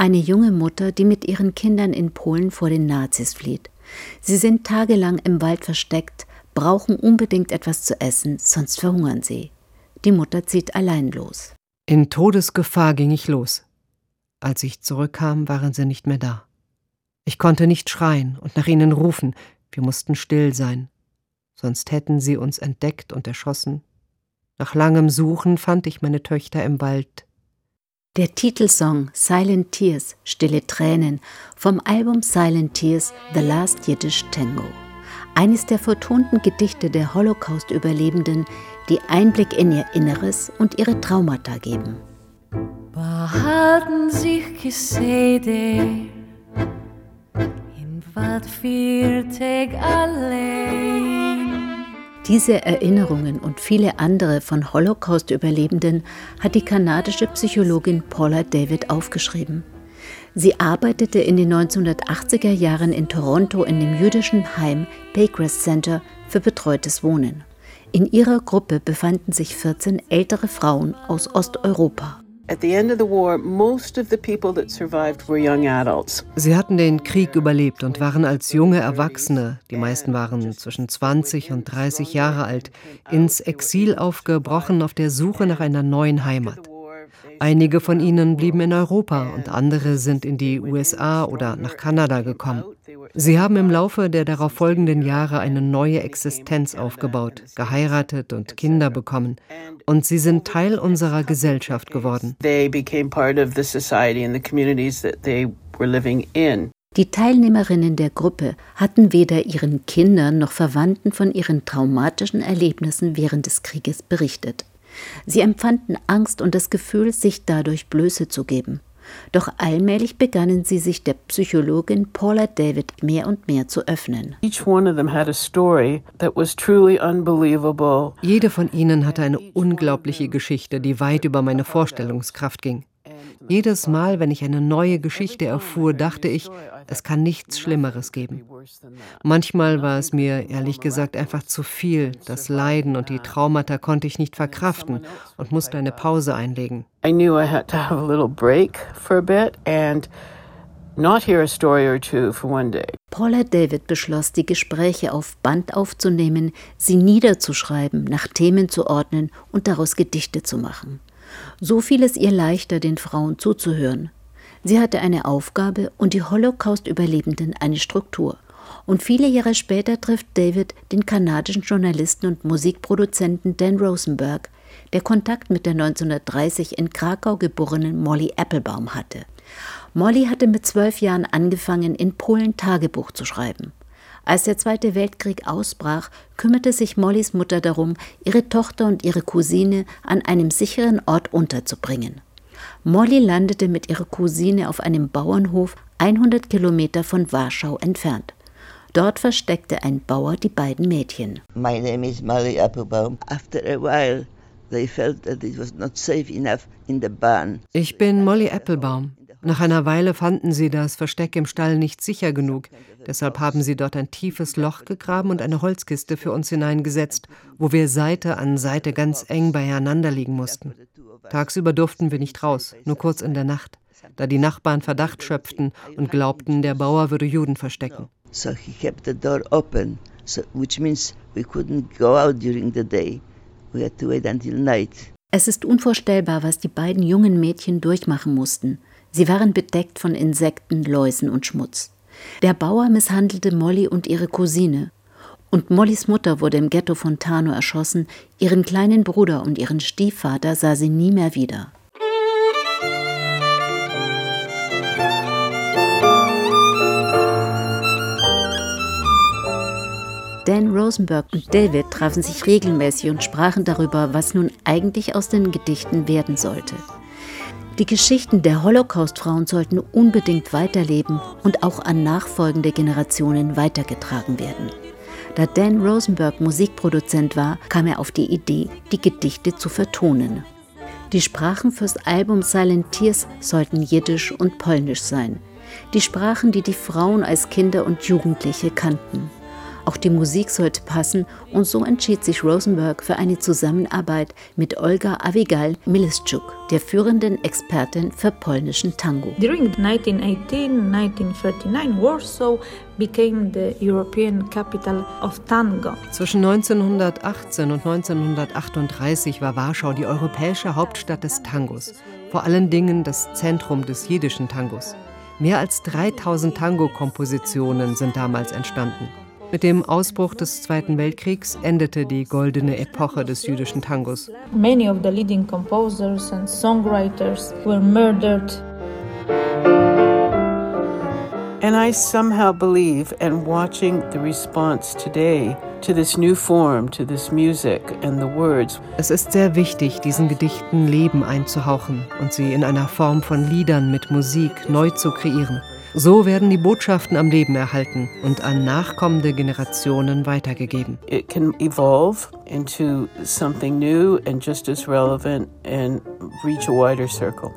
Eine junge Mutter, die mit ihren Kindern in Polen vor den Nazis flieht. Sie sind tagelang im Wald versteckt, brauchen unbedingt etwas zu essen, sonst verhungern sie. Die Mutter zieht allein los. In Todesgefahr ging ich los. Als ich zurückkam, waren sie nicht mehr da. Ich konnte nicht schreien und nach ihnen rufen, wir mussten still sein, sonst hätten sie uns entdeckt und erschossen. Nach langem Suchen fand ich meine Töchter im Wald. Der Titelsong Silent Tears, Stille Tränen vom Album Silent Tears The Last Yiddish Tango. Eines der vertonten Gedichte der Holocaust-Überlebenden, die Einblick in ihr Inneres und ihre Traumata geben. Behalten sich Gesede in Wald allein. Diese Erinnerungen und viele andere von Holocaust-Überlebenden hat die kanadische Psychologin Paula David aufgeschrieben. Sie arbeitete in den 1980er Jahren in Toronto in dem jüdischen Heim Paycrest Center für betreutes Wohnen. In ihrer Gruppe befanden sich 14 ältere Frauen aus Osteuropa. Sie hatten den Krieg überlebt und waren als junge Erwachsene, die meisten waren zwischen 20 und 30 Jahre alt, ins Exil aufgebrochen auf der Suche nach einer neuen Heimat. Einige von ihnen blieben in Europa und andere sind in die USA oder nach Kanada gekommen. Sie haben im Laufe der darauf folgenden Jahre eine neue Existenz aufgebaut, geheiratet und Kinder bekommen. Und sie sind Teil unserer Gesellschaft geworden. Die Teilnehmerinnen der Gruppe hatten weder ihren Kindern noch Verwandten von ihren traumatischen Erlebnissen während des Krieges berichtet. Sie empfanden Angst und das Gefühl, sich dadurch Blöße zu geben. Doch allmählich begannen sie sich der Psychologin Paula David mehr und mehr zu öffnen. Jede von ihnen hatte eine unglaubliche Geschichte, die weit über meine Vorstellungskraft ging. Jedes Mal, wenn ich eine neue Geschichte erfuhr, dachte ich, es kann nichts Schlimmeres geben. Manchmal war es mir ehrlich gesagt einfach zu viel. Das Leiden und die Traumata konnte ich nicht verkraften und musste eine Pause einlegen. I knew I had to have a little break for a bit and not hear a story or two for one day. Paula David beschloss, die Gespräche auf Band aufzunehmen, sie niederzuschreiben, nach Themen zu ordnen und daraus Gedichte zu machen. So fiel es ihr leichter, den Frauen zuzuhören. Sie hatte eine Aufgabe und die Holocaust-Überlebenden eine Struktur. Und viele Jahre später trifft David den kanadischen Journalisten und Musikproduzenten Dan Rosenberg, der Kontakt mit der 1930 in Krakau geborenen Molly Applebaum hatte. Molly hatte mit zwölf Jahren angefangen, in Polen Tagebuch zu schreiben. Als der Zweite Weltkrieg ausbrach, kümmerte sich Mollys Mutter darum, ihre Tochter und ihre Cousine an einem sicheren Ort unterzubringen. Molly landete mit ihrer Cousine auf einem Bauernhof 100 Kilometer von Warschau entfernt. Dort versteckte ein Bauer die beiden Mädchen. My name is Molly Applebaum. After a while, they felt that it was not safe enough in the barn. Ich bin Molly Applebaum. Nach einer Weile fanden sie das Versteck im Stall nicht sicher genug. Deshalb haben sie dort ein tiefes Loch gegraben und eine Holzkiste für uns hineingesetzt, wo wir Seite an Seite ganz eng beieinander liegen mussten. Tagsüber durften wir nicht raus, nur kurz in der Nacht, da die Nachbarn Verdacht schöpften und glaubten, der Bauer würde Juden verstecken. So he kept the door open, so, which means we couldn't go out during the day. We had to wait until night. Es ist unvorstellbar, was die beiden jungen Mädchen durchmachen mussten. Sie waren bedeckt von Insekten, Läusen und Schmutz. Der Bauer misshandelte Molly und ihre Cousine. Und Mollys Mutter wurde im Ghetto von Tano erschossen, ihren kleinen Bruder und ihren Stiefvater sah sie nie mehr wieder. Dan Rosenberg und David trafen sich regelmäßig und sprachen darüber, was nun eigentlich aus den Gedichten werden sollte. Die Geschichten der Holocaust-Frauen sollten unbedingt weiterleben und auch an nachfolgende Generationen weitergetragen werden. Da Dan Rosenberg Musikproduzent war, kam er auf die Idee, die Gedichte zu vertonen. Die Sprachen fürs Album Silent Tears sollten Jiddisch und Polnisch sein. Die Sprachen, die die Frauen als Kinder und Jugendliche kannten. Auch die Musik sollte passen und so entschied sich Rosenberg für eine Zusammenarbeit mit Olga Awigal Milischuk, der führenden Expertin für polnischen Tango. During 1918 1939 Warsaw became the European capital of tango. Zwischen 1918 und 1938 war Warschau die europäische Hauptstadt des Tangos, vor allen Dingen das Zentrum des jiddischen Tangos. Mehr als 3000 Tango-Kompositionen sind damals entstanden. Mit dem Ausbruch des Zweiten Weltkriegs endete die goldene Epoche des jüdischen Tangos. Many of the leading composers and songwriters were murdered. And I somehow believe, and watching the response today to this new form, to this music and the words. Es ist sehr wichtig, diesen Gedichten Leben einzuhauchen und sie in einer Form von Liedern mit Musik neu zu kreieren. So werden die Botschaften am Leben erhalten und an nachkommende Generationen weitergegeben. It can evolve into something new and just as relevant and reach a wider circle.